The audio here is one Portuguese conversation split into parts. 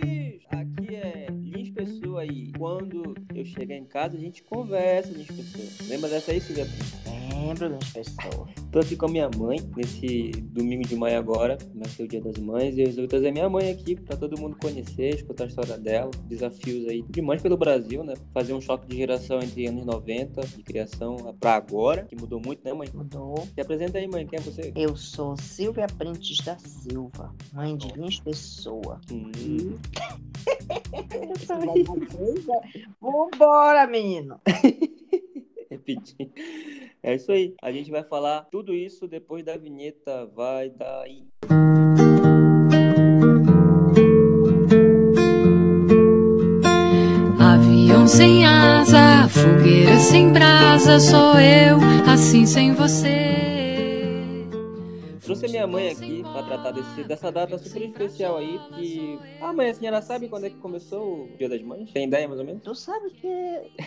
happy. Quando eu chegar em casa, a gente conversa, Lins Pessoa. Lembra dessa aí, Silvia? Lembro, Lins Pessoa. Tô aqui com a minha mãe nesse domingo de manhã agora, vai ser o dia das mães, e eu resolvi trazer minha mãe aqui pra todo mundo conhecer, escutar a história dela, desafios aí de mães pelo Brasil, né? Fazer um choque de geração entre anos 90 de criação pra agora, que mudou muito, né, mãe? Mudou. Se apresenta aí, mãe, quem é você? Eu sou Silvia Printes da Silva, mãe de Lins Pessoa. Hum, Vambora, menino. repetir. É isso aí. A gente vai falar tudo isso depois da vinheta. Vai daí. Avião sem asa, fogueira sem brasa, sou eu, assim sem você. Trouxe a minha mãe aqui pra tratar desse, dessa data super especial aí, que... Ah, mãe, a senhora sabe quando é que começou o Dia das Mães? Tem ideia, mais ou menos? Tu sabe que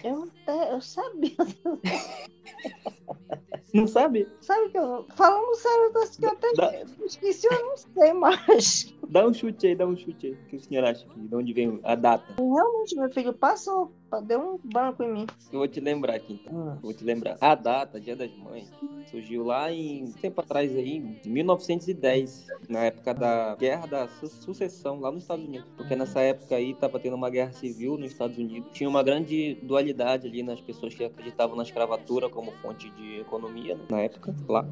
eu, até- eu sabia. Não sabe? Sabe que eu. Falando sério, eu que eu até Dá- esqueci, eu não sei mais. Dá um chute aí, dá um chute aí. O que o senhor acha? que- De onde vem a data? Realmente, meu filho passou, deu um branco em mim. Eu vou te lembrar aqui, então. Hum. Vou te lembrar. A data, Dia das Mães, surgiu lá em tempo atrás aí, em 1910, na época da Guerra da Su- Sucessão lá nos Estados Unidos. Porque nessa época aí tava tendo uma guerra civil nos Estados Unidos. Tinha uma grande dualidade ali nas pessoas que acreditavam na escravatura como fonte de economia, né, na época, lá.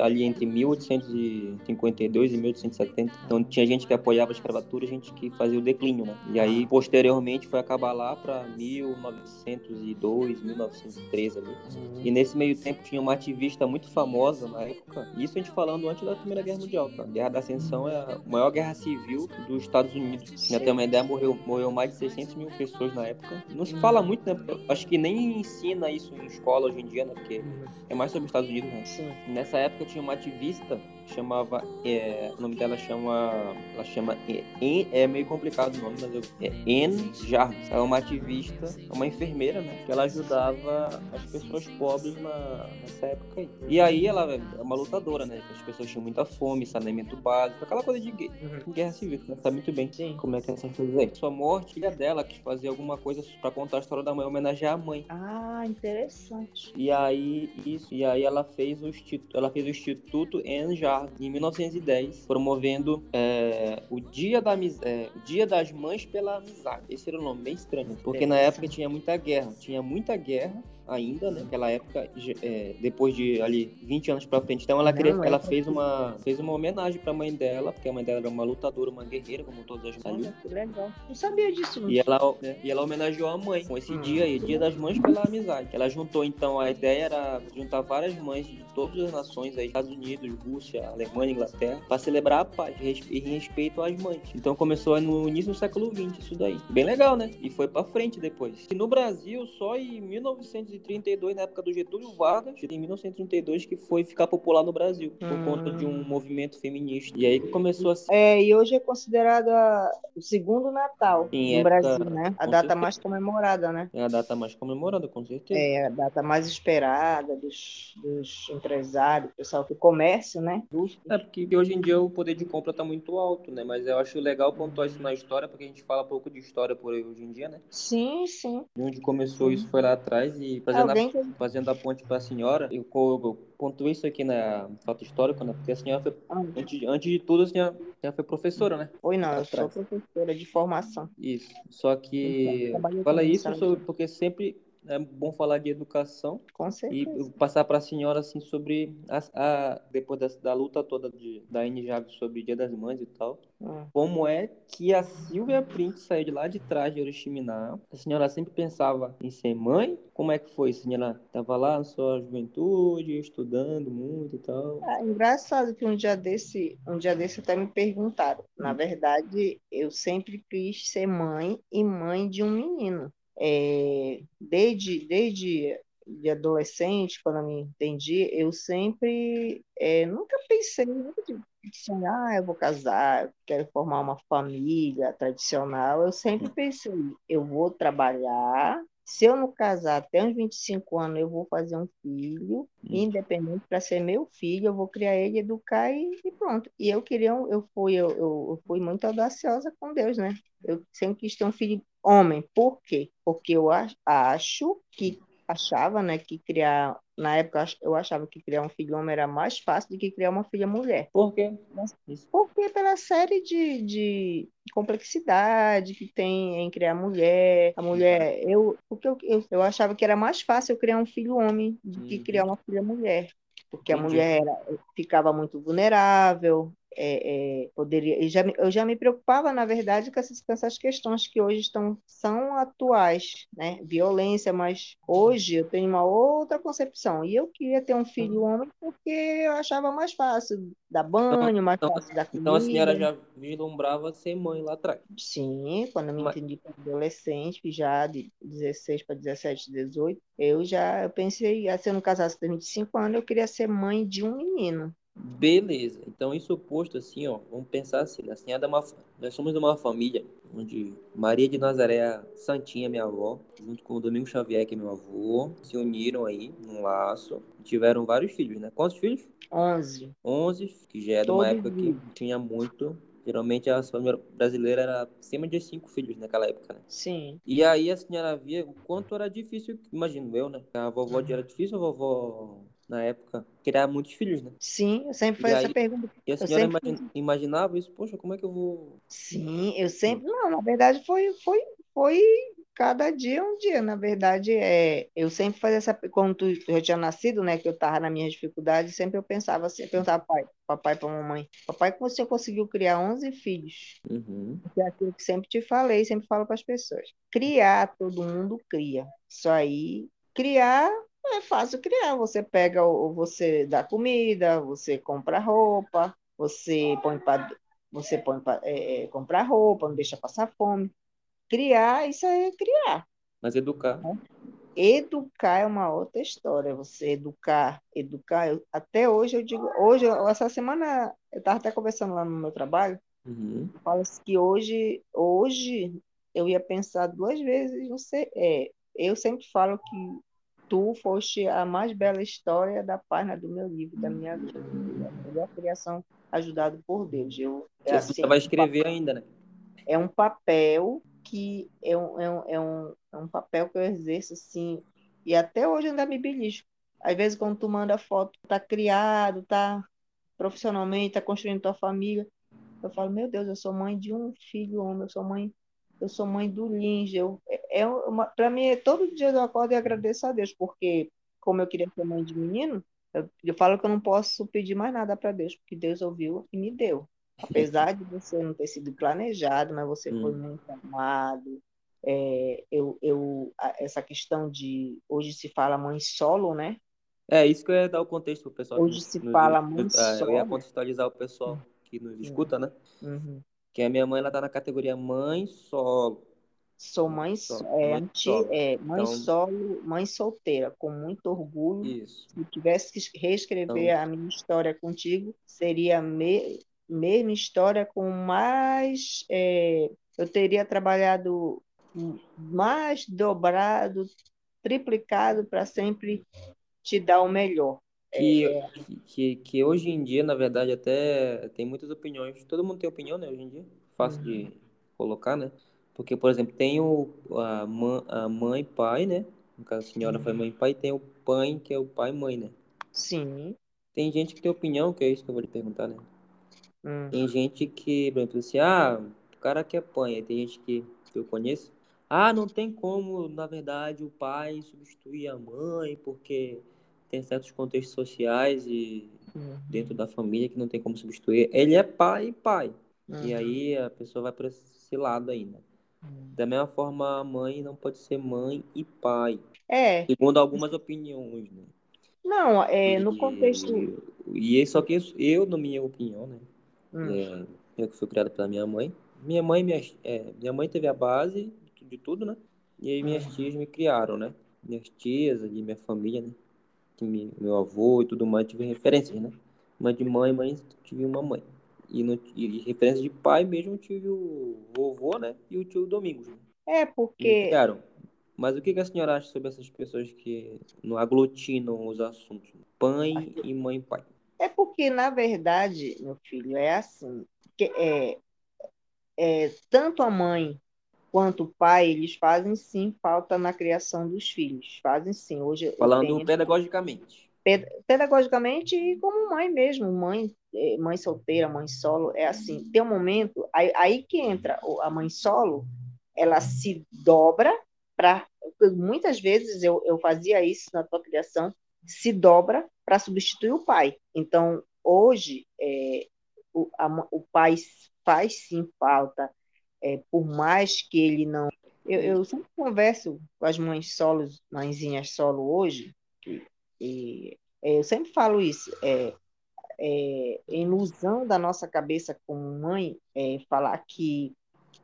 Ali entre 1852 e 1870. Então tinha gente que apoiava a escravatura e gente que fazia o declínio, né? E aí, posteriormente, foi acabar lá para 1902, 1913 ali. E nesse meio tempo tinha uma ativista muito famosa na época. Isso a gente falando antes da Primeira Guerra Mundial, tá? A Guerra da Ascensão é a maior guerra civil dos Estados Unidos. Pra ter uma ideia, morreu, morreu mais de 600 mil pessoas na época. Não se fala muito, né? Acho que nem ensina isso em escola hoje em dia, né? Porque é mais sobre os Estados Unidos, né? Sim. Nessa época tinha uma ativista chamava, é, o nome dela chama, ela chama, é, é meio complicado o nome, mas eu, é Anne Jarvis. Ela é uma ativista, uma enfermeira, né, que ela ajudava as pessoas pobres na, nessa época aí. E aí ela é uma lutadora, né, as pessoas tinham muita fome, saneamento básico, aquela coisa de gue- guerra civil, né, sabe muito bem Sim. como é que é essas coisas aí. Sua morte, filha dela quis fazer alguma coisa pra contar a história da mãe, homenagear a mãe. Ah, interessante. E aí, isso, e aí ela fez o instituto, ela fez o Instituto Anne Jarvis em 1910, promovendo é, o dia da é, o Dia das Mães pela Amizade. Esse era o nome bem estranho, porque na época tinha muita guerra, tinha muita guerra ainda, né? Naquela época, é, depois de ali 20 anos pra frente. Então ela queria, é ela pra- fez uma fez uma homenagem pra mãe dela, porque a mãe dela era uma lutadora, uma guerreira, como todas as mães. Olha, que legal. Não sabia disso. não. E ela, né, e ela homenageou a mãe com esse Hum. dia aí, Dia das Mães pela Amizade. Ela juntou, então, a ideia era juntar várias mães de todas as nações, aí, Estados Unidos, Rússia, Alemanha, Inglaterra, para celebrar a paz e respeito às mães. Então começou no início do século XX isso daí. Bem legal, né? E foi pra frente depois. E no Brasil, só em 1932, na época do Getúlio Vargas, em 1932 que foi ficar popular no Brasil, por Hum. conta de um movimento feminista. E aí que começou a ser É, e hoje é considerado a- o segundo Natal Em no época- Brasil, né? A com data certeza. mais comemorada, né? é a data mais comemorada, com certeza. É a data mais esperada dos, dos empresários, pessoal do comércio, né? É porque hoje em dia o poder de compra tá muito alto, né? Mas eu acho legal pontuar isso na história, porque a gente fala pouco de história por aí hoje em dia, né? Sim, sim. De onde começou isso foi lá atrás e fazendo, Alguém a, fazendo a ponte para a senhora, eu, eu pontuei isso aqui na fato histórico, né? Porque a senhora foi, Ah, antes, antes de tudo, a senhora, a senhora foi professora, né? Foi não, eu sou Atrás. professora de formação. Isso. Só que Então, fala isso, sobre- porque sempre é bom falar de educação Com e certeza. eu passar para a senhora assim sobre a, a- depois da, da luta toda de, da N Javes sobre Dia das Mães e tal. Hum. Como é que a Silvia Print saiu de lá de trás de Oriximiná? A senhora sempre pensava em ser mãe? Como é que foi? A senhora estava lá na sua juventude, estudando muito e tal? Ah, engraçado que um dia desse, um dia desse até me perguntaram. Na verdade, eu sempre quis ser mãe e mãe de um menino. É, desde, desde de adolescente, quando eu me entendi, eu sempre é, nunca pensei nunca de sonhar, ah, eu vou casar, quero formar uma família tradicional. Eu sempre pensei, eu vou trabalhar se eu não casar até uns 25 anos, eu vou fazer um filho, independente para ser meu filho, eu vou criar ele, educar e, e pronto. E eu queria, eu fui, eu, eu, fui muito audaciosa com Deus, né? Eu sempre quis ter um filho homem. Por quê? Porque eu ach- acho que achava, né, que criar, na época eu ach- eu achava que criar um filho homem era mais fácil do que criar uma filha mulher. Por quê? Porque pela série de, de complexidade que tem em criar mulher, a mulher, eu, porque eu, eu, eu achava que era mais fácil eu criar um filho homem do que Uhum. criar uma filha mulher. Porque a mulher era, ficava muito vulnerável, é, é, poderia, eu já, me- eu já me preocupava, na verdade, com essas, com essas questões que hoje estão, são atuais, né? Violência, mas hoje eu tenho uma outra concepção. E eu queria ter um filho homem porque eu achava mais fácil dar banho, mais então- fácil dar Então a senhora comida. já vislumbrava ser mãe lá atrás. Sim, quando eu me Mas- entendi como adolescente, já de 16 para 17, 18, eu já eu pensei, se eu não casasse com 25 anos, eu queria ser mãe de um menino. Beleza. Então, isso posto assim, ó, vamos pensar assim, né? Assim, é uma, nós somos de uma família onde Maria de Nazaré, Santinha, minha avó, junto com o Domingo Xavier, que é meu avô, se uniram aí num laço e tiveram vários filhos, né? Quantos filhos? 11. 11, que já é de uma Todos época que vivos. tinha muito. Geralmente a família brasileira era acima de cinco filhos naquela época, né? Sim. E aí a senhora via o quanto era difícil, imagino eu, né? A vovó de era difícil, a vovó, na época, criar muitos filhos, né? Sim, eu sempre E fazia essa aí- pergunta. E a senhora sempre imagi- imaginava isso, poxa, como é que eu vou. Sim, eu sempre. Não, na verdade foi, foi, foi cada dia um dia. Na verdade, é, eu sempre fazia essa. Quando tu, eu já tinha nascido, né, que eu estava nas minhas dificuldades, sempre eu pensava assim, eu perguntava pai, papai para mamãe, papai, como você conseguiu criar 11 filhos? Uhum. É aquilo que sempre te falei, sempre falo para as pessoas. Criar, todo mundo cria. Isso aí, criar é fácil criar. Você pega, você dá comida, você compra roupa, você põe para você põe para comprar roupa, não deixa passar fome. Criar, isso é criar. Mas educar. Educar é uma outra história. Você educar, educar. eu- até hoje eu digo, hoje, essa semana eu estava até conversando lá no meu trabalho. Uhum. Fala que hoje, hoje eu ia pensar duas vezes. Você, é, eu sempre falo que tu foste a mais bela história da página do meu livro, da minha vida, a melhor criação ajudado por Deus. Eu, é Você assim, vai escrever ainda, né? é um papel que é um, é um, é um, é um papel que eu exerço assim, e até hoje ainda me belisco. Às vezes, quando tu manda foto, tá criado, tá profissionalmente, tá construindo tua família, eu falo, meu Deus, eu sou mãe de um filho homem, eu sou mãe, eu sou mãe do Linge. Eu, é é uma, para mim, é todo dia eu acordo e agradeço a Deus, porque como eu queria ser mãe de menino, eu, eu falo que eu não posso pedir mais nada para Deus, porque Deus ouviu e me deu. Apesar de você não ter sido planejado, mas você foi Hum. muito amado. É, eu, eu, essa questão de hoje se fala mãe solo, né? É, isso que eu ia dar o contexto pro pessoal. Hoje se nos- fala mãe nos- ah, Eu ia solo. contextualizar o pessoal que nos escuta, né? Uhum. Que a minha mãe, ela tá na categoria mãe solo. Sou mãe, Mãe so- solo, é, mãe solo. é, mãe Então- solo, mãe solteira, com muito orgulho. Isso. Se tivesse que reescrever Então- a minha história contigo, seria a me, mesma história com mais. é, eu teria trabalhado mais dobrado, triplicado para sempre te dar o melhor. Que, que, que hoje em dia, na verdade, até tem muitas opiniões. Todo mundo tem opinião, né, hoje em dia. Fácil de colocar, né? Porque, por exemplo, tem o, a, mãe, a mãe e pai, né? No caso, a senhora foi mãe e pai, tem o pai, que é o pai e mãe, né? Sim. Tem gente que tem opinião, que é isso que eu vou lhe perguntar, né? Hum. Tem gente que, por exemplo, assim, ah, o cara quer pai. Aí tem gente que, que eu conheço. Ah, não tem como, na verdade, o pai substituir a mãe, porque tem certos contextos sociais e Uhum. dentro da família que não tem como substituir. Ele é pai e pai. E Uhum. aí a pessoa vai para esse lado ainda. Uhum. Da mesma forma, a mãe não pode ser mãe e pai. É, Segundo algumas opiniões, né? não, é, no E- contexto. E só que isso- eu, na minha opinião, né? Hum. É, eu que fui criado pela minha mãe. Minha mãe, minha, é, minha mãe teve a base de tudo, né? E aí minhas tias me criaram, né? Minhas tias, ali, minha família, né? Que me- meu avô e tudo mais, tive referências, né? Mas de mãe, mãe, tive uma mãe. E, no, e referência de pai mesmo, tive o vovô, né? E o tio Domingos, né? É, porque criaram. Mas o que, que a senhora acha sobre essas pessoas que não aglutinam os assuntos? Pai e mãe e pai. É porque, na verdade, meu filho, é assim. Que é, é, tanto a mãe quanto o pai, eles fazem sim falta na criação dos filhos. Fazem sim. Hoje Falando tenho... pedagogicamente. Pedagogicamente e como mãe mesmo. Mãe, é, mãe solteira, mãe solo, é assim. Tem um momento, aí, aí que entra a mãe solo, ela se dobra para. Muitas vezes eu, eu fazia isso na tua criação, se dobra para substituir o pai. Então, hoje, é, o, a, o pai faz sim falta, é, por mais que ele não. Eu, eu, sempre converso com as mães solos, mãezinhas solo hoje, e, e é, eu sempre falo isso. É, é, ilusão da nossa cabeça como mãe é falar que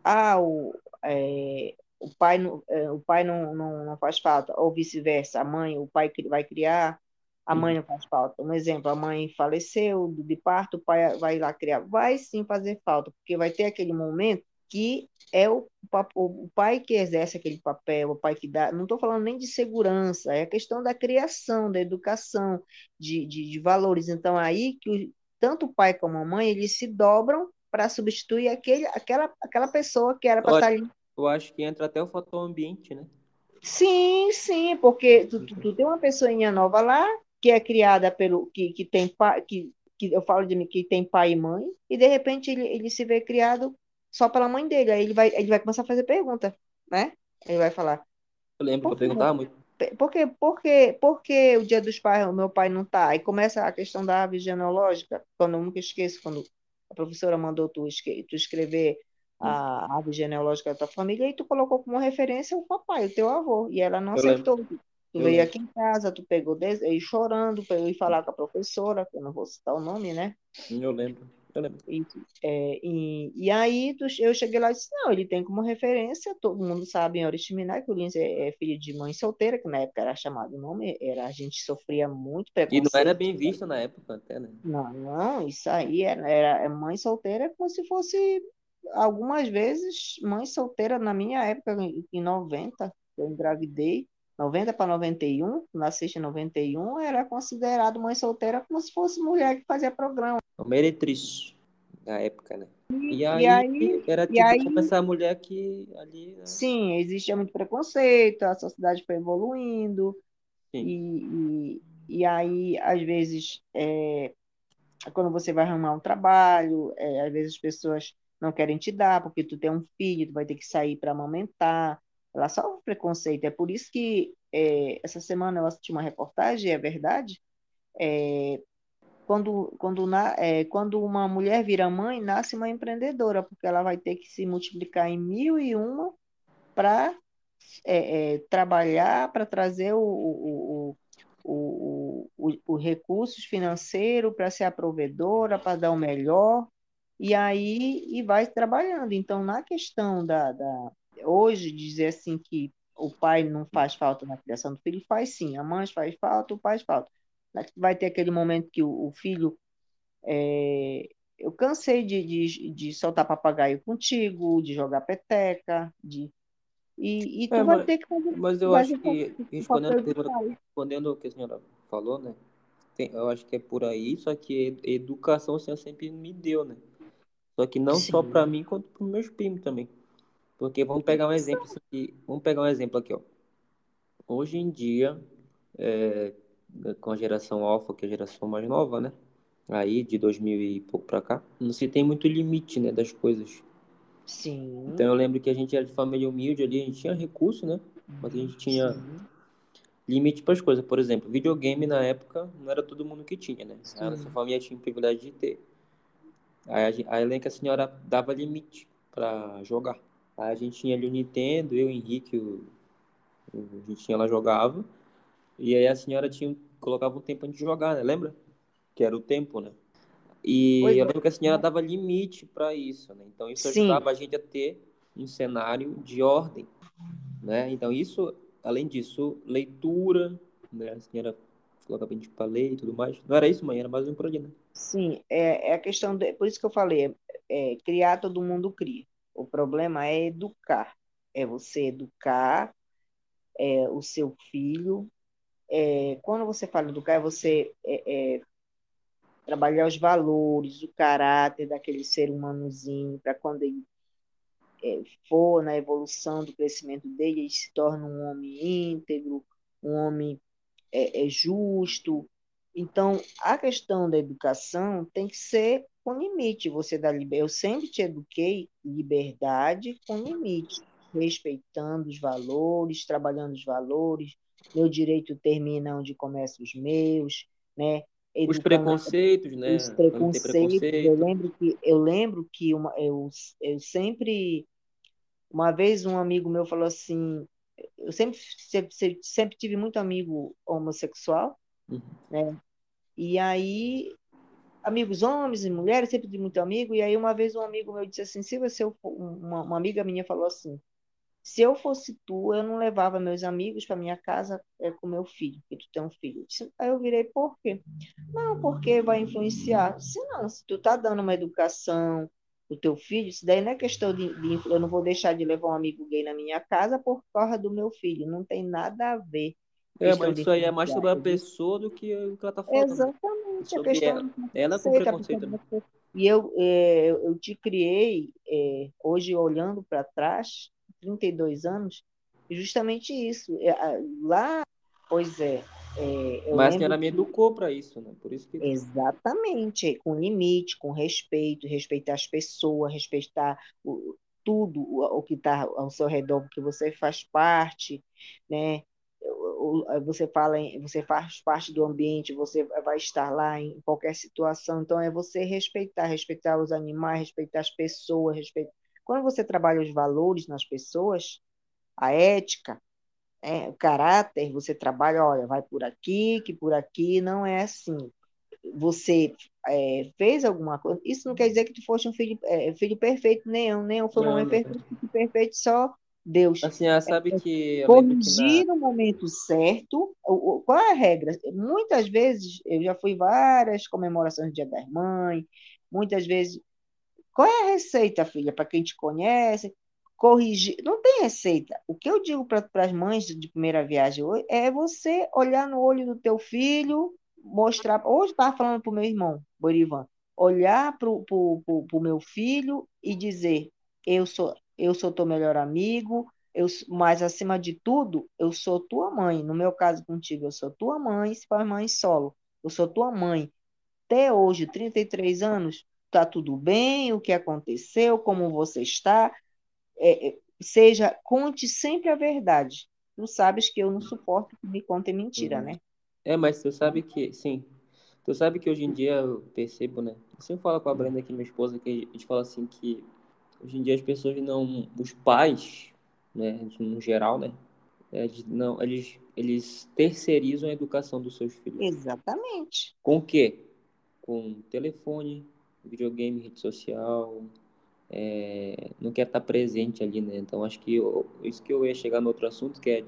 ah, o, é, o pai, não, é, o pai não, não, não faz falta, ou vice-versa, a mãe, o pai vai criar, a mãe não faz falta. Um exemplo, a mãe faleceu de parto, o pai vai lá criar. Vai sim fazer falta, porque vai ter aquele momento que é o, o pai que exerce aquele papel, o pai que dá. Não estou falando nem de segurança, é a questão da criação, da educação, de, de, de valores. Então, aí que tanto o pai como a mãe eles se dobram para substituir aquele, aquela, aquela pessoa que era para estar tá ali. Eu acho que entra até o fator ambiente, né? Sim, sim, porque tu, tu, tu tem uma pessoinha nova lá que é criada pelo que, que tem pai, que, que eu falo de mim que tem pai e mãe, e de repente ele, ele se vê criado só pela mãe dele. Aí ele vai, ele vai começar a fazer pergunta, né? Ele vai falar. Eu lembro que eu perguntava muito. Por que, por, que, por que o dia dos pais o meu pai não tá? Aí começa a questão da árvore genealógica, quando eu nunca esqueço, quando a professora mandou tu, tu escrever a árvore genealógica da tua família, e tu colocou como referência o papai, o teu avô, e ela não eu aceitou. Lembro. Tu eu veio lembro. aqui em casa, tu pegou e chorando, para eu ir falar com a professora, que eu não vou citar o nome, né? Eu lembro. Eu lembro. E, é, e, e aí eu cheguei lá e disse, não, ele tem como referência, todo mundo sabe em Oriximiná que o Lins é, é, filho de mãe solteira, que na época era chamado o nome, era, a gente sofria muito preconceito. E não era bem visto na época até, né? Não, não, isso aí era, era é mãe solteira como se fosse, algumas vezes, mãe solteira na minha época, em 90, eu engravidei, 90 para 91, nasceste em 91, era considerado mãe solteira como se fosse mulher que fazia programa. Meretriz da época, né? E, e aí, aí, era tipo aí, como essa mulher que ali. Né? Sim, existia muito preconceito, a sociedade foi evoluindo. E, e, e, aí, às vezes, é, quando você vai arrumar um trabalho, é, às vezes as pessoas não querem te dar, porque tu tem um filho, tu vai ter que sair para amamentar ela sofre preconceito. É por isso que é, essa semana eu assisti uma reportagem, é verdade, é, quando, quando, na, é, quando uma mulher vira mãe, nasce uma empreendedora, porque ela vai ter que se multiplicar em mil e uma para é, é, trabalhar, para trazer o, o, o, o, o recursos financeiros, para ser a provedora, para dar o melhor, e aí e vai trabalhando. Então, na questão da, da hoje dizer assim que o pai não faz falta na criação do filho, faz sim. A mãe faz falta, o pai faz falta. Vai ter aquele momento que o, o filho. É... eu cansei de, de, de soltar papagaio contigo, de jogar peteca, de. E, e tu é, vai mas, ter que fazer. Mas eu acho que, respondendo, respondendo o que a senhora falou, né? Tem, eu acho que é por aí, só que educação a senhora sempre me deu, né? Só que não Sim. só para mim, quanto para meus primos também. Porque vamos pegar um exemplo aqui. Vamos pegar um exemplo aqui, ó. Hoje em dia, é, com a geração alfa, que é a geração mais nova, né? Aí, de 2000 e pouco para cá, não se tem muito limite, né, das coisas. Sim. Então eu lembro que a gente era de família humilde ali, a gente tinha recurso, né? Mas a gente tinha Sim. limite para as coisas. Por exemplo, videogame na época não era todo mundo que tinha, né? Sim. A nossa família tinha o privilégio de ter. Aí a, a, a senhora dava limite para jogar. Aí a gente tinha ali o Nintendo, eu, o Henrique, o, a gente tinha lá jogava. E aí a senhora tinha, colocava um tempo antes de jogar, né? Lembra? Que era o tempo, né? E pois eu lembro é. que a senhora dava limite para isso, né? Então isso Sim. ajudava a gente a ter um cenário de ordem, né? Então isso, além disso, leitura, né? A senhora colocava a gente para ler e tudo mais. Não era isso, mãe? Era mais um né? Sim, é, é a questão, de, por isso que eu falei, é, criar todo mundo cria. O problema é educar. É você educar é, o seu filho. É, quando você fala educar, é você é, é, trabalhar os valores, o caráter daquele ser humanozinho, para quando ele é, for na evolução do crescimento dele, ele se torna um homem íntegro, um homem é, é justo. Então, a questão da educação tem que ser com limite. Você dá liberdade. Eu sempre te eduquei liberdade com limite, respeitando os valores, trabalhando os valores. Meu direito termina onde começam os meus, né? Educando, os preconceitos, né? Os preconceitos. Eu lembro que eu lembro que uma, eu, eu sempre uma vez um amigo meu falou assim, eu sempre sempre, sempre tive muito amigo homossexual, uhum. né? E aí amigos homens e mulheres, sempre de muito amigo. E aí, uma vez, um amigo meu disse assim: se você, uma, uma amiga minha falou assim: se eu fosse tu, eu não levava meus amigos para minha casa é, com meu filho, porque tu tem um filho. Aí eu virei, por quê? Não, porque vai influenciar. Se não, se tu tá dando uma educação pro teu filho, isso daí não é questão de, de, eu não vou deixar de levar um amigo gay na minha casa por causa do meu filho, não tem nada a ver. É, mas isso aí é mais sobre a pessoa do que o que ela tá falando. Exatamente, a questão ela, ela com preconceito. Né? E eu, é, eu te criei, é, hoje olhando para trás, 32 anos, justamente isso. É, lá, pois é. é Mas a senhora me educou para isso, né? Por isso que... Exatamente, com limite, com respeito, respeitar as pessoas, respeitar o, tudo o, o que está ao seu redor, porque você faz parte, né? Você fala, você faz parte do ambiente, você vai estar lá em qualquer situação. Então é você respeitar, respeitar os animais, respeitar as pessoas, respeitar. Quando você trabalha os valores nas pessoas, a ética, é, o caráter, você trabalha, olha, vai por aqui, que por aqui não é assim. Você é, fez alguma coisa, isso não quer dizer que tu fosse um filho, é, filho perfeito, nem eu, nem eu fui um homem perfeito, perfeito só Deus. Assim, ela sabe é, que. Corrigir na... no momento certo. Qual é a regra? Muitas vezes, eu já fui várias comemorações do Dia das Mães, muitas vezes. Qual é a receita, filha, para quem te conhece? Corrigir. Não tem receita. O que eu digo para as mães de primeira viagem hoje é você olhar no olho do teu filho, mostrar. Hoje estava falando para o meu irmão, Borivan, olhar para o meu filho e dizer: eu sou eu sou teu melhor amigo, eu, mas acima de tudo, eu sou tua mãe. No meu caso contigo, eu sou tua mãe, se for mãe solo, eu sou tua mãe. Até hoje, 33 anos, tá tudo bem, o que aconteceu, como você está. É, é, seja, conte sempre a verdade. Tu sabes que eu não suporto que me contem mentira, uhum. né? É, mas tu sabe que, sim. Tu sabe que hoje em dia eu percebo, né? Eu sempre falo com a Brenda aqui, minha esposa, que a gente fala assim que Hoje em dia as pessoas não, os pais, né, no geral, né, eles, não, eles, eles terceirizam a educação dos seus filhos. Exatamente. Com o quê? Com telefone, videogame, rede social, é, não quer estar presente ali, né? Então acho que eu, isso que eu ia chegar no outro assunto, que é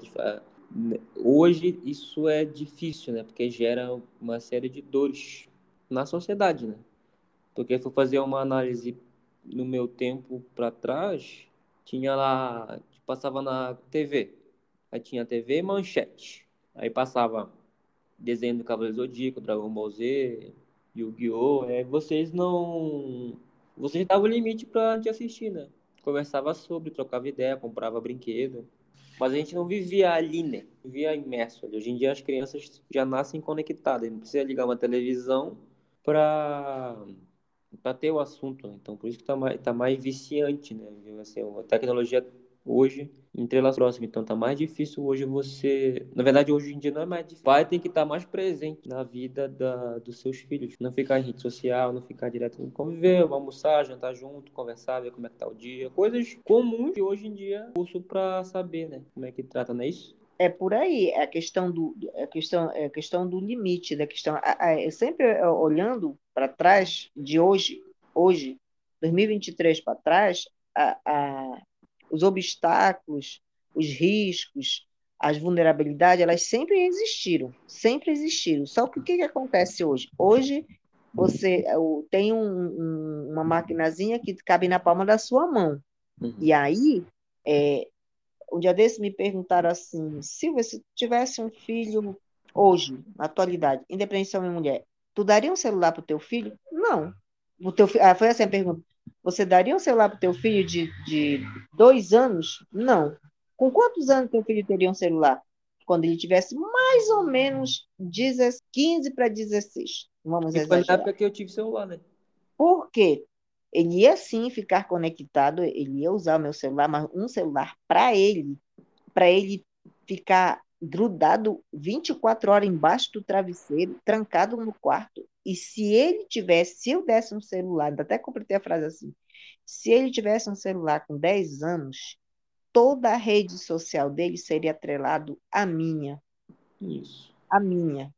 hoje isso é difícil, né? Porque gera uma série de dores na sociedade, né? Porque se for fazer uma análise no meu tempo para trás, tinha lá, passava na TV. Aí tinha TV Manchete. Aí passava desenho do Cavaleiro Zodíaco, Dragon Ball Z, Yu-Gi-Oh! Aí vocês não. Vocês davam limite pra gente assistir, né? Conversava sobre, trocava ideia, comprava brinquedo. Mas a gente não vivia ali, né? Vivia imerso. Hoje em dia as crianças já nascem conectadas. Não precisa ligar uma televisão para para ter o assunto. Né? Então, por isso que está mais, tá mais viciante, né? Assim, a tecnologia hoje entrelaça próximo, então tá mais difícil hoje você, na verdade hoje em dia não é mais difícil. Pai tem que estar tá mais presente na vida da, dos seus filhos, não ficar em rede social, não ficar direto conviver, almoçar, jantar junto, conversar, ver como é que tá o dia, coisas comuns que hoje em dia curso para saber, né, como é que trata, não é isso? é por aí, é a questão do, é a questão, é a questão do limite, da questão, é sempre olhando para trás de hoje, hoje, 2023 para trás, a, a, os obstáculos, os riscos, as vulnerabilidades, elas sempre existiram, sempre existiram. Só que o que, que acontece hoje? Hoje você tem um, um, uma maquinazinha que cabe na palma da sua mão. Uhum. E aí, é, um dia desse me perguntaram assim, Silvia, se tivesse um filho hoje, na atualidade, independente de homem ou mulher, tu daria um celular para o teu filho? Não. O teu, ah, foi assim a pergunta. Você daria um celular para o teu filho de, de dois anos? Não. Com quantos anos teu filho teria um celular? Quando ele tivesse mais ou menos 15 para 16. Vamos e foi na época que eu tive celular, né? Por quê? Ele ia sim ficar conectado, ele ia usar o meu celular, mas um celular para ele, para ele ficar grudado 24 horas embaixo do travesseiro, trancado no quarto. E se ele tivesse, se eu desse um celular, até completei a frase assim, se ele tivesse um celular com 10 anos, toda a rede social dele seria atrelado à minha. Isso. A minha.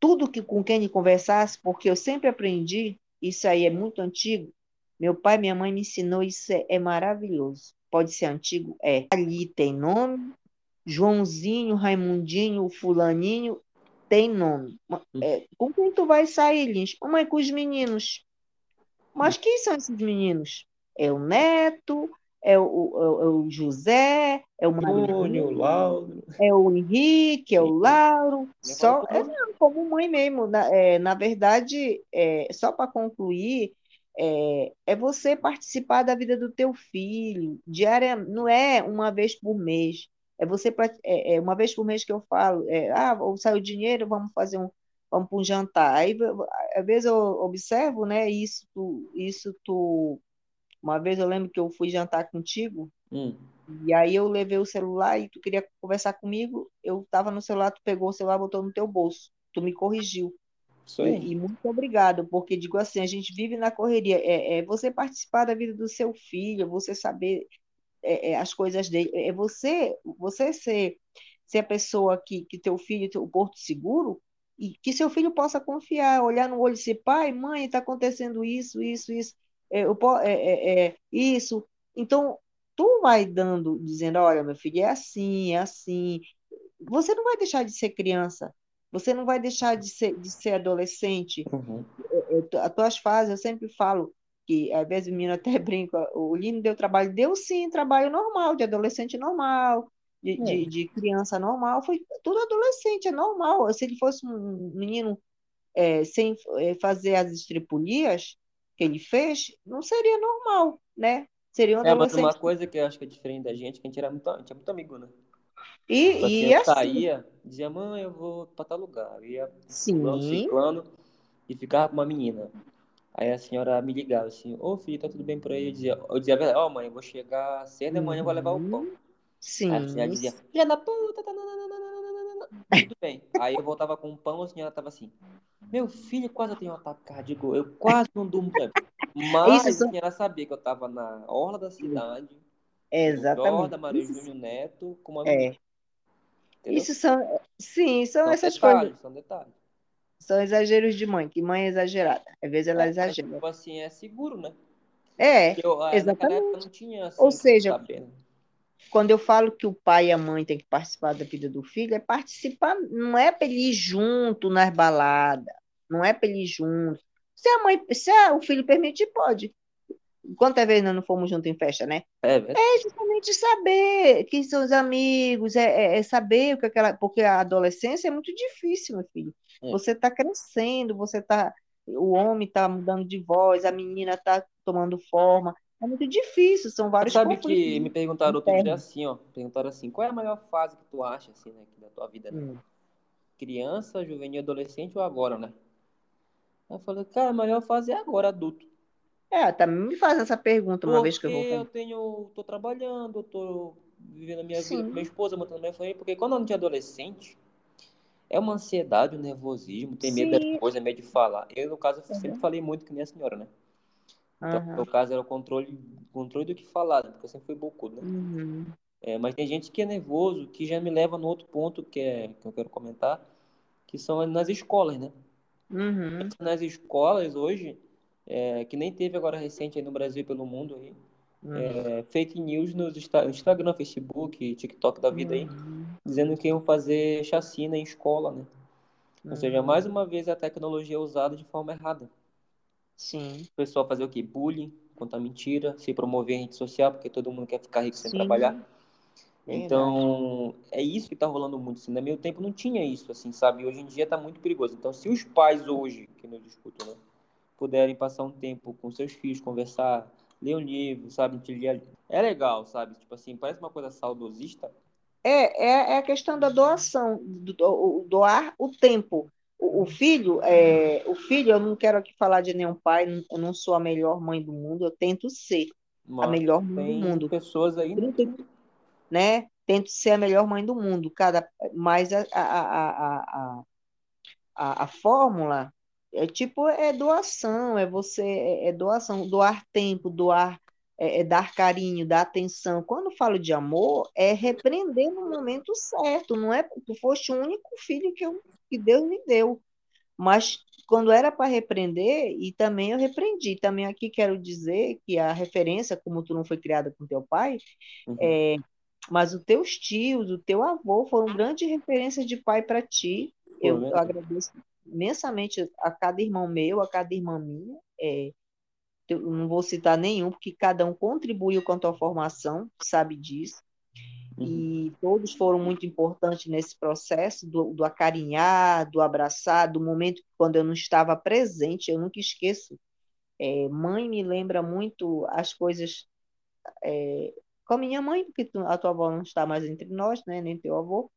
Tudo que com quem ele conversasse, porque eu sempre aprendi, isso aí é muito antigo, meu pai e minha mãe me ensinou, isso é, é maravilhoso. Pode ser antigo? É. Ali tem nome, Joãozinho, Raimundinho, Fulaninho, tem nome. É, com quem tu vai sair, Lins? Mamãe, com os meninos. Mas quem são esses meninos? É o Neto, é o, é o é José, é o Marinho, o Lauro. É o Henrique, é o Lauro. Só, é não, como mãe mesmo. Na, é, na verdade, é, só para concluir, é, é você participar da vida do teu filho, diária, não é uma vez por mês. É você é, é, uma vez por mês que eu falo, é, ah, saiu dinheiro, vamos fazer um, vamos para um jantar. Aí às vezes eu observo, né? Isso tu, isso tu. Uma vez eu lembro que eu fui jantar contigo hum. e aí eu levei o celular e tu queria conversar comigo, eu estava no celular, tu pegou o celular, botou no teu bolso, tu me corrigiu. Isso aí. E, e muito obrigado, porque digo assim, a gente vive na correria. É, é você participar da vida do seu filho, você saber é, é, as coisas dele. É você, você ser, ser a pessoa que, que teu filho, o porto seguro, e que seu filho possa confiar, olhar no olho e dizer, pai, mãe, está acontecendo isso, isso, isso, é, eu, é, é, é, isso. Então, tu vai dando, dizendo, olha, meu filho, é assim, é assim. Você não vai deixar de ser criança, você não vai deixar de ser, de ser adolescente. Uhum. É, as tuas fases, eu sempre falo, que às vezes o menino até brinca, o Lino deu trabalho, deu sim trabalho normal, de adolescente normal, de, é. de, de, criança normal, foi tudo adolescente, é normal. Se ele fosse um menino é, sem é, fazer as estripulias que ele fez, não seria normal, né? Seria um é, adolescente. mas uma coisa que eu acho que é diferente da gente, que a gente era muito, a gente é muito amigo, né? E, tipo assim, e assim, saía, dizia, mãe, eu vou para tal lugar. Eu ia Sim. ciclano e ficava com uma menina. Aí a senhora me ligava assim, ô filho, tá tudo bem por aí? Eu dizia, eu dizia ó oh, mãe, eu vou chegar cedo da manhã, vou levar o pão. Sim. Aí a senhora dizia, filha da puta, tá, tudo bem. Aí eu voltava com o pão, a senhora tava assim, meu filho quase tem um ataque cardíaco, eu quase não durmo. Mas Isso, a senhora sabia que eu tava na orla da cidade, Exatamente. da Maria Júnior Neto, com uma é. Isso são, sim, são, são essas detalhes, coisas. São detalhes. São exageros de mãe, que mãe é exagerada. Às vezes ela é, exagera. Tipo assim, é seguro, né? É, eu, ah, exatamente. não tinha, assim, Ou seja, sabendo. quando eu falo que o pai e a mãe têm que participar da vida do filho, é participar, não é para ele ir junto nas baladas, não é para ele ir junto. Se a mãe, se a, o filho permitir, pode. Quantas vezes nós não fomos juntos em festa, né? É, é justamente saber quem são os amigos, é, é, é saber o que aquela. Porque a adolescência é muito difícil, meu filho. É. Você está crescendo, você está. O homem está mudando de voz, a menina está tomando forma. É muito difícil, são vários Sabe que me perguntaram outro dia assim, ó. Perguntaram assim, qual é a maior fase que tu acha, assim, né, da tua vida, né? Hum. Criança, juvenil, adolescente ou agora, né? Eu falei, cara, a maior fase é agora, adulto. É, também me faz essa pergunta uma porque vez que eu vou. eu tenho, tô trabalhando, tô vivendo a minha Sim. vida com minha esposa, montando minha família, porque quando eu não tinha adolescente, é uma ansiedade, um nervosismo, tem medo Sim. das coisas, medo de falar. Eu, no caso, uhum. sempre falei muito que nem a senhora, né? Então, uhum. no caso, era o controle, controle do que falar, né? porque eu sempre fui bocudo, né? Uhum. É, mas tem gente que é nervoso, que já me leva no outro ponto que, é, que eu quero comentar, que são nas escolas, né? Uhum. Nas escolas, hoje, é, que nem teve agora recente aí no Brasil e pelo mundo aí, uhum. é, fake news no Instagram, Facebook, TikTok da vida aí, uhum. dizendo que iam fazer chacina em escola, né? Ou seja, Uhum. mais uma vez a tecnologia é usada de forma errada. Sim, O pessoal fazer o quê? Bullying, contar mentira, se promover em rede social, porque todo mundo quer ficar rico sem Sim. trabalhar. Então, é isso que está rolando muito. Assim, no meu tempo não tinha isso, assim, sabe? Hoje em dia está muito perigoso. Então, se os pais hoje, que nos escutam, né, puderem passar um tempo com seus filhos, conversar, ler um livro, sabe? É legal, sabe? Tipo assim, parece uma coisa saudosista. É, é, é a questão da doação, do, do, doar o tempo. O, o filho, é, o filho, eu não quero aqui falar de nenhum pai, eu não sou a melhor mãe do mundo, eu tento ser a melhor mãe do mundo. pessoas aí né? Tento ser a melhor mãe do mundo, cada mas a, a, a, a, a, fórmula é tipo é doação, é você é, é doação, doar tempo, doar é, é, dar carinho, dar atenção. Quando falo de amor, é repreender no momento certo, não é tu foste o único filho que, eu, que Deus me deu. Mas quando era para repreender, e também eu repreendi. Também aqui quero dizer que a referência, como tu não foi criada com teu pai, uhum. é, mas os teus tios, o teu avô foram grandes referências de pai para ti. Eu, eu, agradeço imensamente a cada irmão meu, a cada irmã minha. É, eu não vou citar nenhum, porque cada um contribuiu com a tua formação, sabe disso. Uhum. E todos foram muito importantes nesse processo do, do acarinhar, do abraçar, do momento quando eu não estava presente, eu nunca esqueço. É, mãe me lembra muito as coisas é, com a minha mãe, porque a tua avó não está mais entre nós, né, nem teu avô.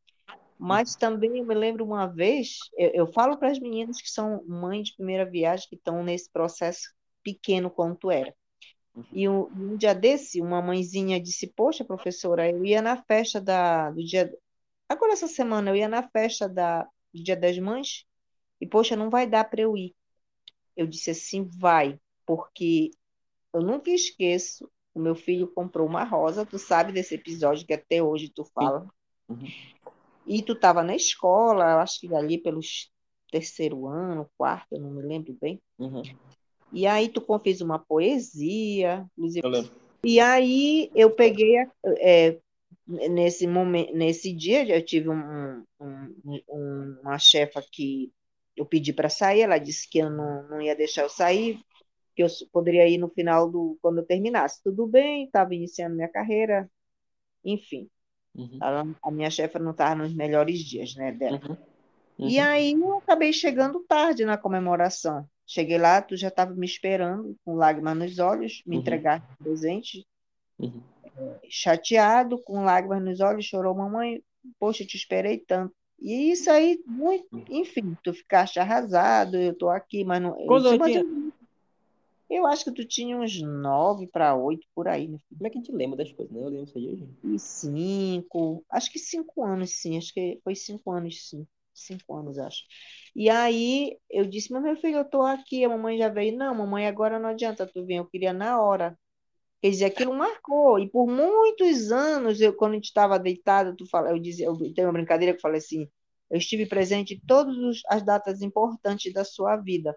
Mas também eu me lembro uma vez, eu, eu falo para as meninas que são mães de primeira viagem, que estão nesse processo pequeno quanto era. E um, um, dia desse, uma mãezinha disse: Poxa, professora, eu ia na festa da, do dia. Agora, essa semana, eu ia na festa da, do Dia das Mães, e poxa, não vai dar para eu ir. Eu disse assim: Vai, porque eu nunca esqueço o meu filho comprou uma rosa, tu sabe desse episódio que até hoje tu fala. Uhum. E tu estava na escola, acho que ali pelos terceiro ano, quarto, não me lembro bem. Uhum. E aí tu fez uma poesia, inclusive. Eu lembro. E aí eu peguei é, nesse momento, nesse dia eu tive um, um, um, uma chefa que eu pedi para sair, ela disse que eu não, não ia deixar eu sair, que eu poderia ir no final do quando eu terminasse. Tudo bem, estava iniciando minha carreira, enfim. Uhum. A, a, minha chefe não estava nos melhores dias, né, dela. Uhum. Uhum. E aí eu acabei chegando tarde na comemoração. Cheguei lá, tu já estava me esperando, com lágrimas nos olhos, me uhum. entregar presente. Uhum. É, chateado, com lágrimas nos olhos, chorou, mamãe, poxa, eu te esperei tanto. E isso aí, muito, uhum. enfim, tu ficaste arrasado, eu estou aqui, mas não. Quando eu tinha, eu acho que tu tinha uns nove para oito por aí, né? Como é que a gente lembra das coisas, né? Eu lembro isso aí hoje. E cinco, acho que cinco anos, sim. Acho que foi cinco anos, sim. Cinco anos, acho. E aí eu disse, mas meu filho, eu tô aqui, a mamãe já veio. Não, mamãe, agora não adianta tu vir, eu queria na hora. Quer dizer, aquilo marcou. E por muitos anos, eu, quando a gente estava deitada, tu fala, eu dizia, eu tenho uma brincadeira que eu falei assim, eu estive presente em todas as datas importantes da sua vida.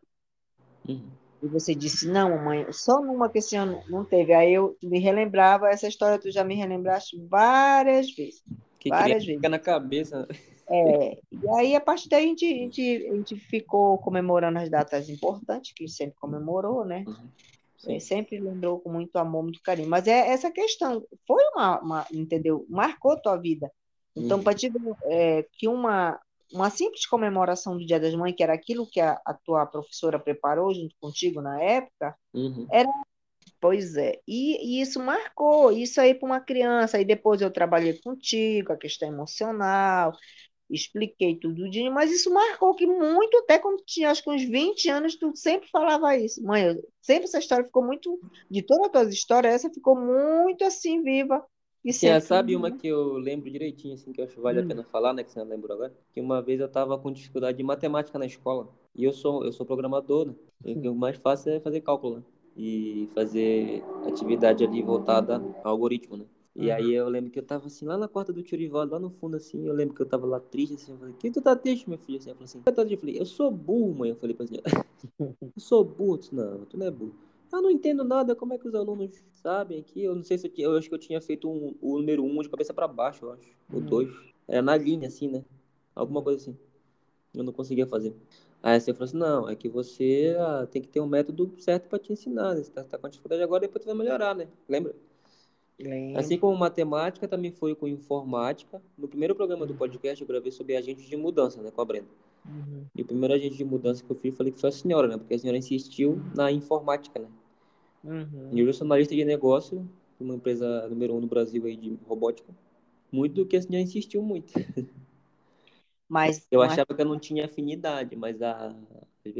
Uhum. E você disse, não, mãe, só numa que esse ano não teve. Aí eu me relembrava, essa história tu já me relembraste várias vezes. Que várias vezes. Fica na cabeça. É, e aí, a partir daí, a gente, a, gente, a gente ficou comemorando as datas importantes, que sempre comemorou, né? Uhum. É, sempre lembrou com muito amor, muito carinho. Mas é essa questão, foi uma, uma entendeu? Marcou tua vida. Então, uhum. para ti, é, que uma, uma simples comemoração do Dia das Mães, que era aquilo que a, a tua professora preparou junto contigo na época, uhum. era. Pois é, e, e, isso marcou, isso aí para uma criança. Aí depois eu trabalhei contigo, a questão emocional, expliquei tudo, mas isso marcou que muito, até quando tinha acho que uns 20 anos, tu sempre falava isso. Mãe, sempre essa história ficou muito, de todas as tuas histórias, essa ficou muito assim viva e Sim, sabe uma que eu lembro direitinho, assim, que eu acho que vale hum. a pena falar, né, que você não lembrou agora? Que uma vez eu tava com dificuldade de matemática na escola, e eu sou, eu sou programador, né? E o mais fácil é fazer cálculo, né? E fazer atividade ali voltada ao algoritmo, né? E uhum. aí eu lembro que eu tava assim, lá na quarta do tio Rivaldo, lá no fundo, assim, eu lembro que eu tava lá triste, assim, eu falei, que tu tá triste, meu filho? Assim, eu falei assim, eu, eu falei, eu sou burro, mãe, eu falei pra senhora. eu sou burro, eu disse, não, tu não é burro. Eu não entendo nada, como é que os alunos sabem aqui? Eu não sei se eu, tinha, eu acho que eu tinha feito um, o número 1 um de cabeça para baixo, eu acho. Hum. O 2. Era na linha, assim, né? Alguma coisa assim. Eu não conseguia fazer. Aí você falou assim, não, é que você ah, tem que ter um método certo para te ensinar, né? Você tá, tá, com dificuldade agora, depois tu vai melhorar, né? Lembra? Lembro. Assim como matemática, também foi com informática. No primeiro programa do podcast, eu gravei sobre agentes de mudança, né, com a Brenda. Uhum. E o primeiro agente de mudança que eu fiz, falei que foi a senhora, né? Porque a senhora insistiu na informática, né? Uhum. E eu sou analista de negócio, uma empresa número um no Brasil aí de robótica. Muito do que a senhora insistiu muito. Mas, Eu mas- achava que eu não tinha afinidade, mas a,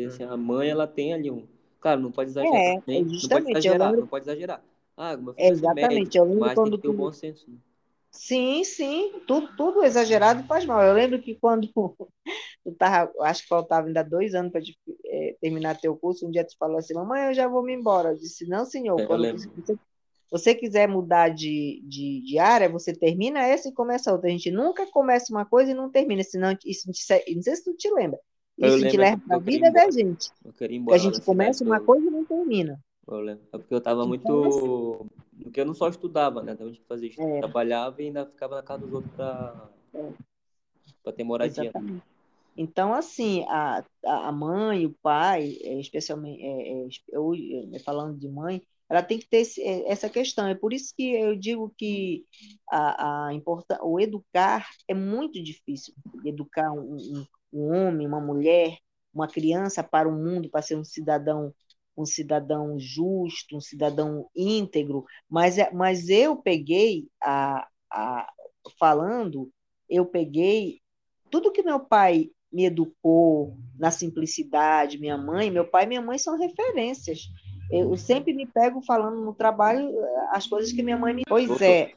assim, a mãe, ela tem ali um... Claro, não pode exagerar. É, nem- não pode exagerar, lembro- não pode exagerar. Ah, meu filho ser Exatamente, médico, eu lembro mas tem quando que ter o bom senso. né? Sim, sim, tudo, tudo exagerado faz mal. Eu lembro que quando tu tava, acho que faltava ainda dois anos para terminar teu curso, um dia tu falou assim, mamãe, eu já vou me embora. Eu disse, não, senhor, É, eu quando você, você quiser mudar de, de, de área, você termina essa e começa outra. A gente nunca começa uma coisa e não termina, senão isso, não sei se tu te lembra, isso te lembro, leva para a vida da gente, a gente começa uma eu- coisa e não termina. É porque eu tava Então, muito... Porque eu não só estudava, né? Também isso. É. Trabalhava e ainda ficava na casa dos outros pra, É. pra ter moradia. Exatamente. Então, assim, a, a mãe, o pai, é, especialmente, é, é, eu, falando de mãe, ela tem que ter esse- é, essa questão. É por isso que eu digo que a, a importa, o educar é muito difícil. Educar um, um, homem, uma mulher, uma criança para o mundo, para ser um cidadão um cidadão justo, um cidadão íntegro, mas, mas eu peguei a, a falando, eu peguei tudo que meu pai me educou na simplicidade, minha mãe, meu pai e minha mãe são referências. Eu sempre me pego falando no trabalho eh, as coisas que minha mãe me. Pois é.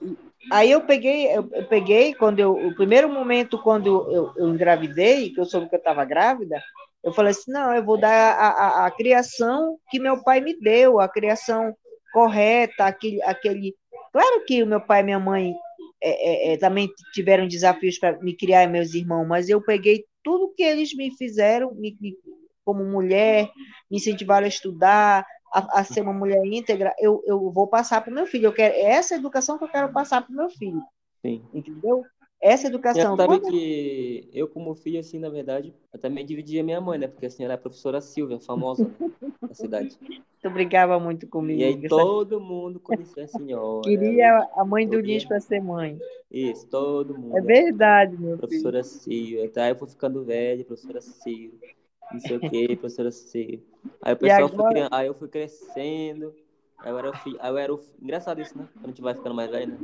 Aí eu peguei, eu, peguei quando eu, o primeiro momento quando eu, eu, eu engravidei, que eu soube que eu estava grávida, eu falei assim, não, eu vou dar a, a, a criação que meu pai me deu, a criação correta, aquele, aquele. Claro que o meu pai e minha mãe é, é, é, também tiveram desafios para me criar meus irmãos, mas eu peguei tudo que eles me fizeram, me, me, como mulher, me incentivaram a estudar, a, a, ser uma mulher íntegra, eu, eu vou passar para o meu filho. Eu quero, é essa educação que eu quero passar para o meu filho. Sim. Entendeu? Essa educação. E sabe Quando... que eu, como filho, assim, na verdade, eu também dividia minha mãe, né? Porque assim, ela é a professora Silvia, famosa né? da cidade. Tu brigava muito comigo. E aí todo mundo conhecia a senhora. Queria a mãe do Lins para ser mãe. Isso, todo mundo. É verdade, meu professora filho. Silvia. Aí eu fui ficando velho, professora Silvia. Não sei o que, professora Silvia. Aí o pessoal agora... foi criando, aí eu fui crescendo. Aí eu era o filho, aí eu era o... Engraçado isso, né? Quando a gente vai ficando mais velho, né?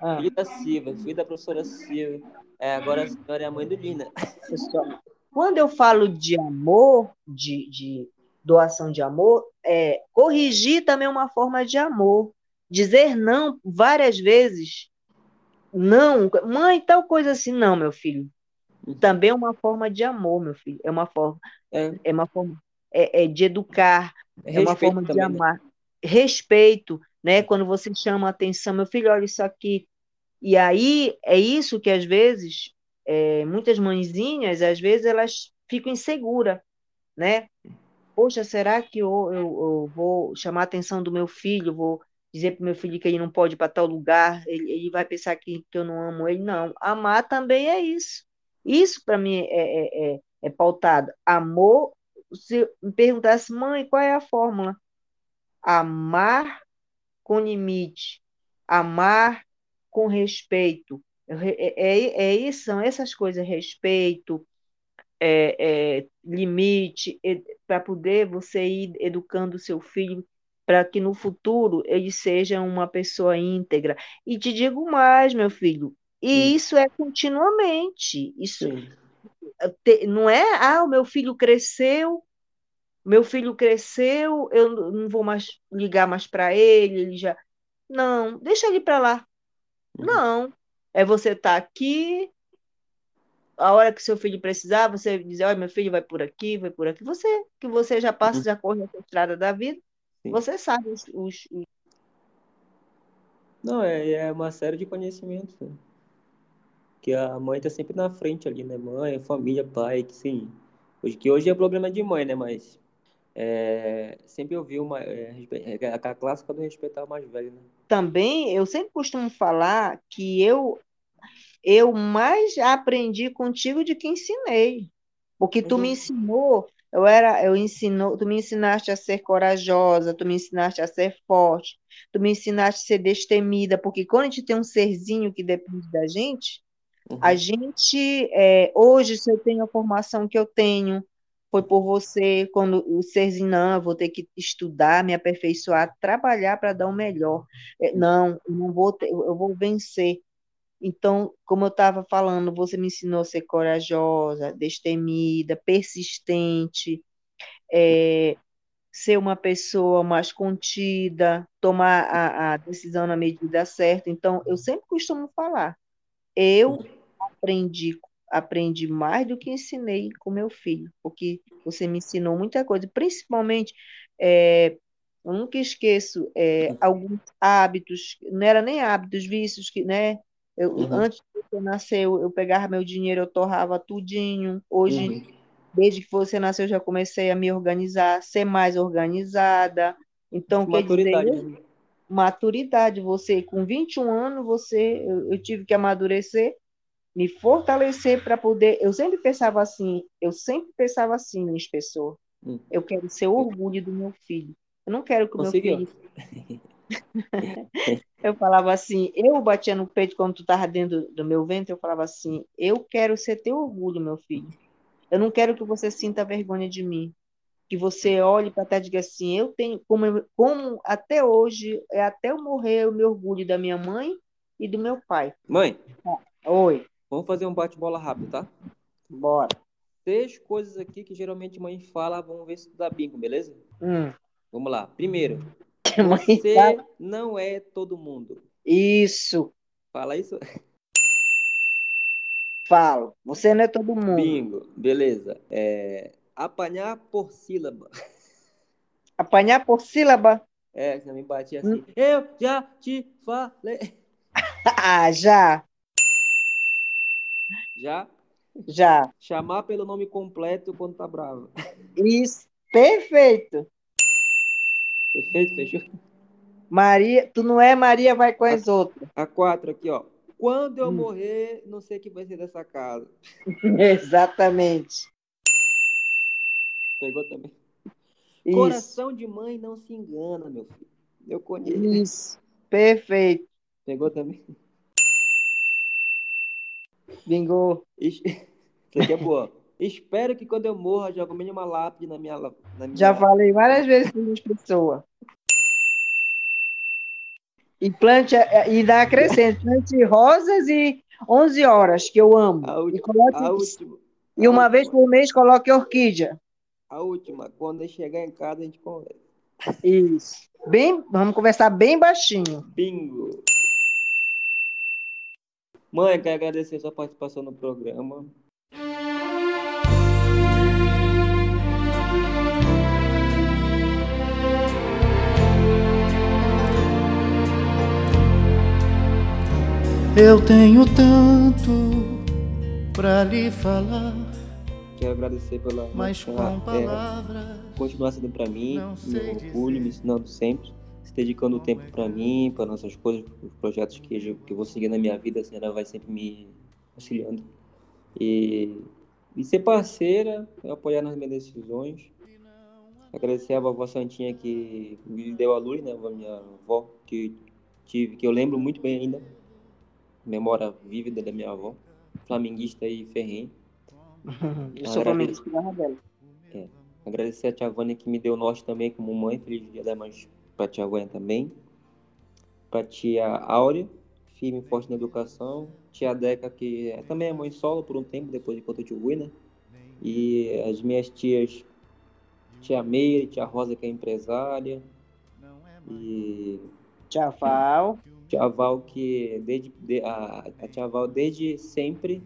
Ah. Filho da Silvia, filho da professora Silvia. É, agora a senhora é a mãe do Lina. Quando eu falo de amor, de, de doação de amor, é, corrigir também é uma forma de amor. Dizer não várias vezes. Não, mãe, tal coisa assim, não, meu filho. Também é uma forma de amor, meu filho. É uma forma, é, é uma forma é, é de educar, é, uma forma de também, amar. Né? Respeito, né? Quando você chama a atenção, meu filho, olha isso aqui. E aí é isso que às vezes é, muitas mãezinhas, às vezes elas ficam inseguras, né? Poxa, será que eu, eu, eu, vou chamar a atenção do meu filho? Vou dizer para o meu filho que ele não pode ir para tal lugar? Ele, ele, vai pensar que, que eu não amo ele? Não. Amar também é isso. Isso para mim é, é, é, é pautado. Amor, se me perguntasse, mãe, qual é a fórmula? Amar com limite, amar com respeito. É, é, é isso, são essas coisas, respeito, é, é, limite, para poder você ir educando o seu filho para que no futuro ele seja uma pessoa íntegra. E te digo mais, meu filho, e Sim. isso é continuamente. Isso não é, ah, o meu filho cresceu, meu filho cresceu, eu não vou mais ligar mais para ele, ele já. Não, deixa ele para lá. Uhum. Não. É você estar tá aqui, a hora que seu filho precisar, você dizer, olha, meu filho vai por aqui, vai por aqui. Você, que você já passa, já corre essa estrada da vida, Sim. você sabe os, os, os... Não, é, é uma série de conhecimentos. Né? Que a mãe tá sempre na frente ali, né? Mãe, família, pai, que sim. Hoje, que hoje é problema de mãe, né? Mas é, sempre ouvi uma, é, a clássica do respeitar o mais velho, né? Também, eu sempre costumo falar que eu eu mais aprendi contigo de que ensinei. Porque tu uhum. me ensinou, eu era, eu ensinou, tu me ensinaste a ser corajosa, tu me ensinaste a ser forte. tu me ensinaste a ser destemida, porque quando a gente tem um serzinho que depende da gente, uhum. a gente, é, hoje, se eu tenho a formação que eu tenho, foi por você, quando o serzinho, não, vou ter que estudar, me aperfeiçoar, trabalhar para dar o melhor. É, não, não vou ter, eu vou vencer. Então, como eu estava falando, você me ensinou a ser corajosa, destemida, persistente, é, ser uma pessoa mais contida, tomar a, a, decisão na medida certa. Então, eu sempre costumo falar, eu aprendi, aprendi mais do que ensinei com meu filho, porque você me ensinou muita coisa, principalmente, é, eu nunca esqueço é, alguns hábitos, não era nem hábitos, vícios que, né? Eu, uhum. Antes de você nascer, eu, eu pegava meu dinheiro, eu torrava tudinho. Hoje, uhum. desde que você nasceu, eu já comecei a me organizar, ser mais organizada. Então, maturidade. dizer, maturidade. Você, com 21 anos, você, eu, eu tive que amadurecer, me fortalecer para poder. Eu sempre pensava assim, eu sempre pensava assim, minha pessoas. Hum. Eu quero ser orgulho do meu filho. Eu não quero que o meu filho eu falava assim, eu batia no peito quando tu estava dentro do meu ventre, eu falava assim, eu quero ser teu orgulho, meu filho. Eu não quero que você sinta vergonha de mim. Que você olhe para trás e diga assim, eu tenho, como, como até hoje, é até eu morrer, eu me orgulho da minha mãe e do meu pai. Mãe. oi. Vamos fazer um bate-bola rápido, tá? Bora. Três coisas aqui que geralmente mãe fala, vamos ver se tu dá bingo, beleza? Hum. Vamos lá. Primeiro, Você não é todo mundo. Isso. Fala isso. Falo. Você não é todo mundo. Bingo. Beleza. É... Apanhar por sílaba. Apanhar por sílaba? É, você me batia assim. Hum. Eu já te falei. ah, já. Já? Já. Chamar pelo nome completo quando tá bravo. Isso. Perfeito. Perfeito, fechou? Maria, tu não é Maria, vai com as a, outras. A quatro aqui, ó. Quando eu hum. morrer, não sei o que vai ser dessa casa. Exatamente. Pegou também. Isso. Coração de mãe não se engana, meu filho. Eu conheço. Isso. Perfeito. Pegou também? Bingou. Isso aqui é boa. Espero que quando eu morra, jogue uma lápide na minha, na minha. Já falei várias vezes com as pessoas. E plante, é, e dá crescente, plante rosas e 11 horas, que eu amo. A, e, coloque, a última. E uma vez por mês coloque orquídea. A última, quando eu chegar em casa, a gente conversa. Isso. Bem, vamos conversar bem baixinho. Bingo. Mãe, quero agradecer sua participação no programa. Eu tenho tanto para lhe falar. Quero agradecer pela mas com é, palavras, continuar sendo para mim, meu orgulho, me ensinando sempre, se dedicando o tempo para mim, para nossas coisas, os projetos que, eu, que eu vou seguir na minha vida, a senhora vai sempre me auxiliando. E, e ser parceira, apoiar nas minhas decisões. Agradecer a vovó Santinha que me deu a luz, né? A minha avó que tive, que eu lembro muito bem ainda memória vívida da minha avó, flamenguista e ferrenho. Eu sou flamenguista dela. É, agradecer a tia Vânia que me deu norte também como mãe, feliz dia da mãe pra tia Vânia também. Pra tia Áurea, firme e forte na educação. Tia Deca, que é também é mãe solo por um tempo, depois de quando eu tive né? E as minhas tias, tia Meire, tia Rosa, que é empresária. E. Tia Val. Tia Val que desde de, a, a Tia Val desde sempre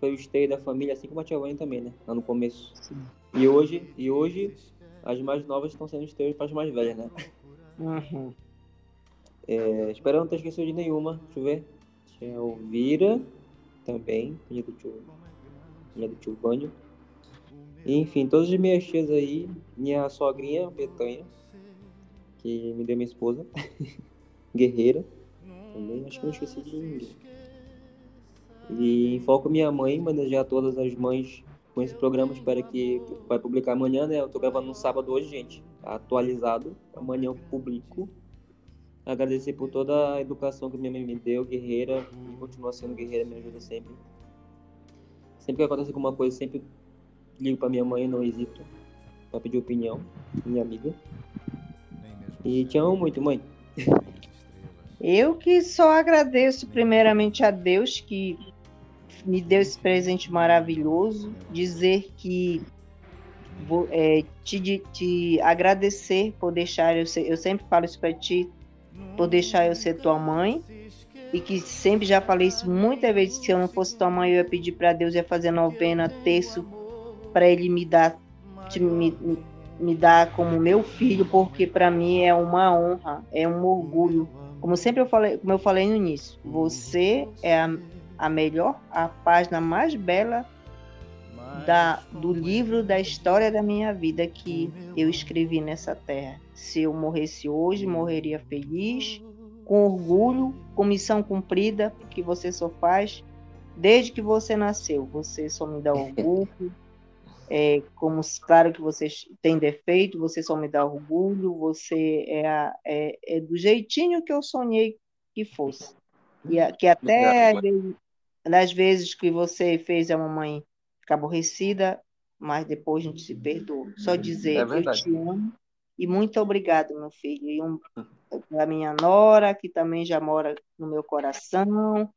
foi o esteio da família, assim como a Tia Vânia também, né? Lá no começo. Sim. E hoje, e hoje as mais novas estão sendo esteios para as mais velhas, né? Uhum. É, espero não ter esquecido de nenhuma. Deixa eu ver. Tia Elvira também, filha do tio, filha do tio. Enfim, todas as minhas tias aí, minha sogrinha, Betanha, que me deu minha esposa, guerreira também, acho que não esqueci de ninguém. E foco minha mãe, manejar todas as mães com esse programa. Espero que vai publicar amanhã, né? Eu tô gravando no sábado hoje, gente. Atualizado. Amanhã eu publico. Agradecer por toda a educação que minha mãe me deu, guerreira, e continua sendo guerreira, me ajuda sempre. Sempre que acontece alguma coisa, sempre ligo pra minha mãe, não hesito pra pedir opinião, minha amiga. E te amo muito, mãe. Eu que só agradeço primeiramente a Deus que me deu esse presente maravilhoso, dizer que vou é, te, te agradecer por deixar eu ser, eu sempre falo isso para ti, por deixar eu ser tua mãe. E que sempre já falei isso muitas vezes se eu não fosse tua mãe eu ia pedir para Deus ia fazer novena terço para ele me dar te, me, me dar como meu filho porque para mim é uma honra é um orgulho. Como sempre eu falei, como eu falei no início, você é a, a melhor, a página mais bela da, do livro da história da minha vida que eu escrevi nessa terra. Se eu morresse hoje, morreria feliz, com orgulho, com missão cumprida, que você só faz desde que você nasceu. Você só me dá orgulho, é, como claro que você tem defeito, você só me dá orgulho, você é, a, é, é do jeitinho que eu sonhei que fosse. E a, que até às vezes, nas vezes que você fez a mamãe ficar aborrecida, mas depois a gente se perdoa. Só dizer é eu te amo e muito obrigado, meu filho. E um, a minha nora, que também já mora no meu coração,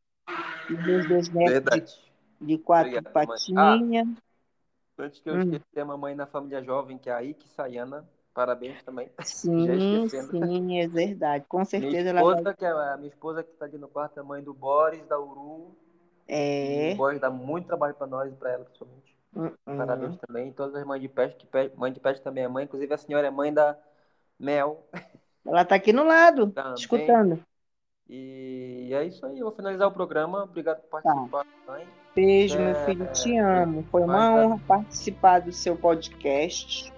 e meus dois netos de, de, quatro obrigado, patinhas. Ah. Antes que eu hum. esqueça, a mamãe na família jovem, que é a Ike Sayana. Parabéns também. Sim, sim, é verdade. Com certeza minha esposa, ela vai... que é a minha esposa que está ali no quarto, é a mãe do Boris, da Uru. É. E o Boris dá muito trabalho para nós e para ela, principalmente. Uh -uh. Parabéns também. Todas as mães de peste, que peste, mãe de peste também é mãe. Inclusive a senhora é mãe da Mel. Ela está aqui no lado, também. escutando. E é isso aí. Eu vou finalizar o programa. Obrigado por participar, tá. Beijo, é, meu filho, te amo. Foi uma honra participar do seu podcast.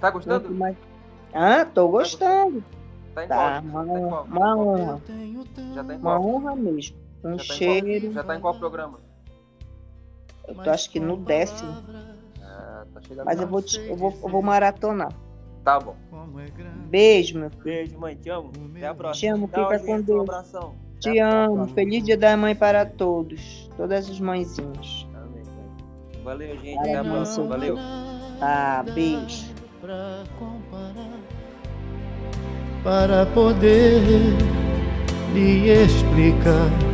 Tá gostando? Mais... Ah, tô gostando. Tá, tá uma, honra, uma honra. Já tá em uma honra mesmo. Um já cheiro. Tá já tá em qual programa? Eu tô acho que no décimo. Ah, tá chegando Mas eu vou, te, eu, vou, eu vou maratonar. Tá bom. Beijo, meu filho. Beijo, mãe. Te amo. Até a próxima. Te amo, fica com Deus. Um abração. Te amo. Feliz Dia da Mãe para todos. Todas as mãezinhas. Amém. Valeu, gente. Até a próxima. Valeu. Tá, beijo. Para poder lhe explicar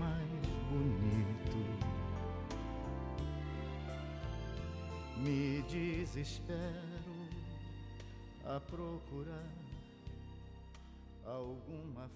Me desespero a procurar alguma